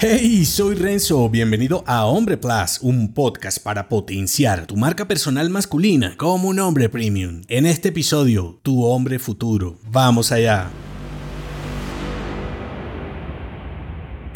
Hey, soy Renzo, bienvenido a Hombre Plus, un podcast para potenciar tu marca personal masculina como un hombre premium. En este episodio, tu hombre futuro. Vamos allá.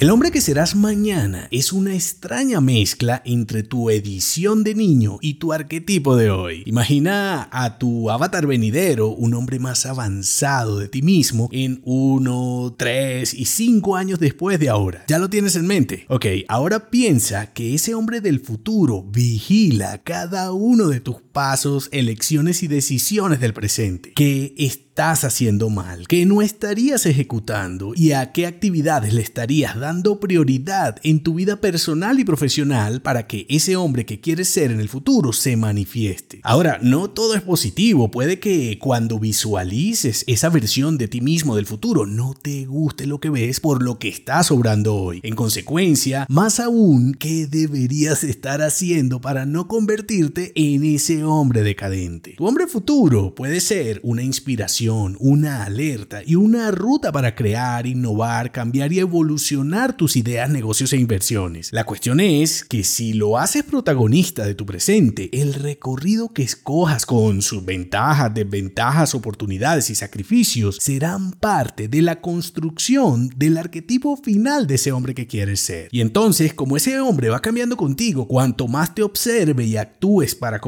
El hombre que serás mañana es una extraña mezcla entre tu edición de niño y tu arquetipo de hoy. Imagina a tu avatar venidero, un hombre más avanzado de ti mismo, en 1, 3 y 5 años después de ahora. ¿Ya lo tienes en mente? Ok, ahora piensa que ese hombre del futuro vigila cada uno de tus pasos, elecciones y decisiones del presente. Que estás haciendo mal, que no estarías ejecutando y a qué actividades le estarías dando prioridad en tu vida personal y profesional para que ese hombre que quieres ser en el futuro se manifieste. Ahora, no todo es positivo, puede que cuando visualices esa versión de ti mismo del futuro no te guste lo que ves por lo que estás obrando hoy. En consecuencia, más aún, ¿qué deberías estar haciendo para no convertirte en ese hombre decadente? Tu hombre futuro puede ser una inspiración una alerta y una ruta para crear, innovar, cambiar y evolucionar tus ideas, negocios e inversiones. La cuestión es que si lo haces protagonista de tu presente, el recorrido que escojas con sus ventajas, desventajas, oportunidades y sacrificios serán parte de la construcción del arquetipo final de ese hombre que quieres ser. Y entonces, como ese hombre va cambiando contigo, cuanto más te observe y actúes para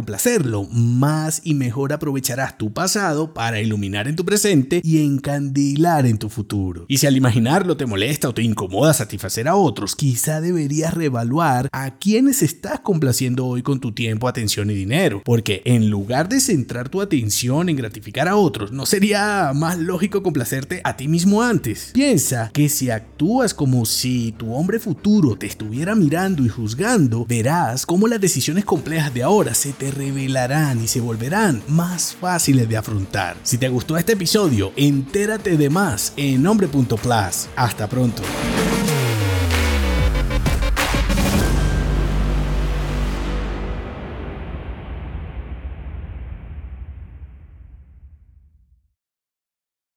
más y mejor aprovecharás tu pasado para iluminar en tu presente y encandilar en tu futuro. Y si al imaginarlo te molesta o te incomoda satisfacer a otros, quizá deberías reevaluar a quienes estás complaciendo hoy con tu tiempo, atención y dinero. Porque en lugar de centrar tu atención en gratificar a otros, ¿no sería más lógico complacerte a ti mismo antes? Piensa que si actúas como si tu hombre futuro te estuviera mirando y juzgando, verás cómo las decisiones complejas de ahora se te y se volverán más fáciles de afrontar. Si te gustó este episodio, entérate de más en nombre.plus. Hasta pronto.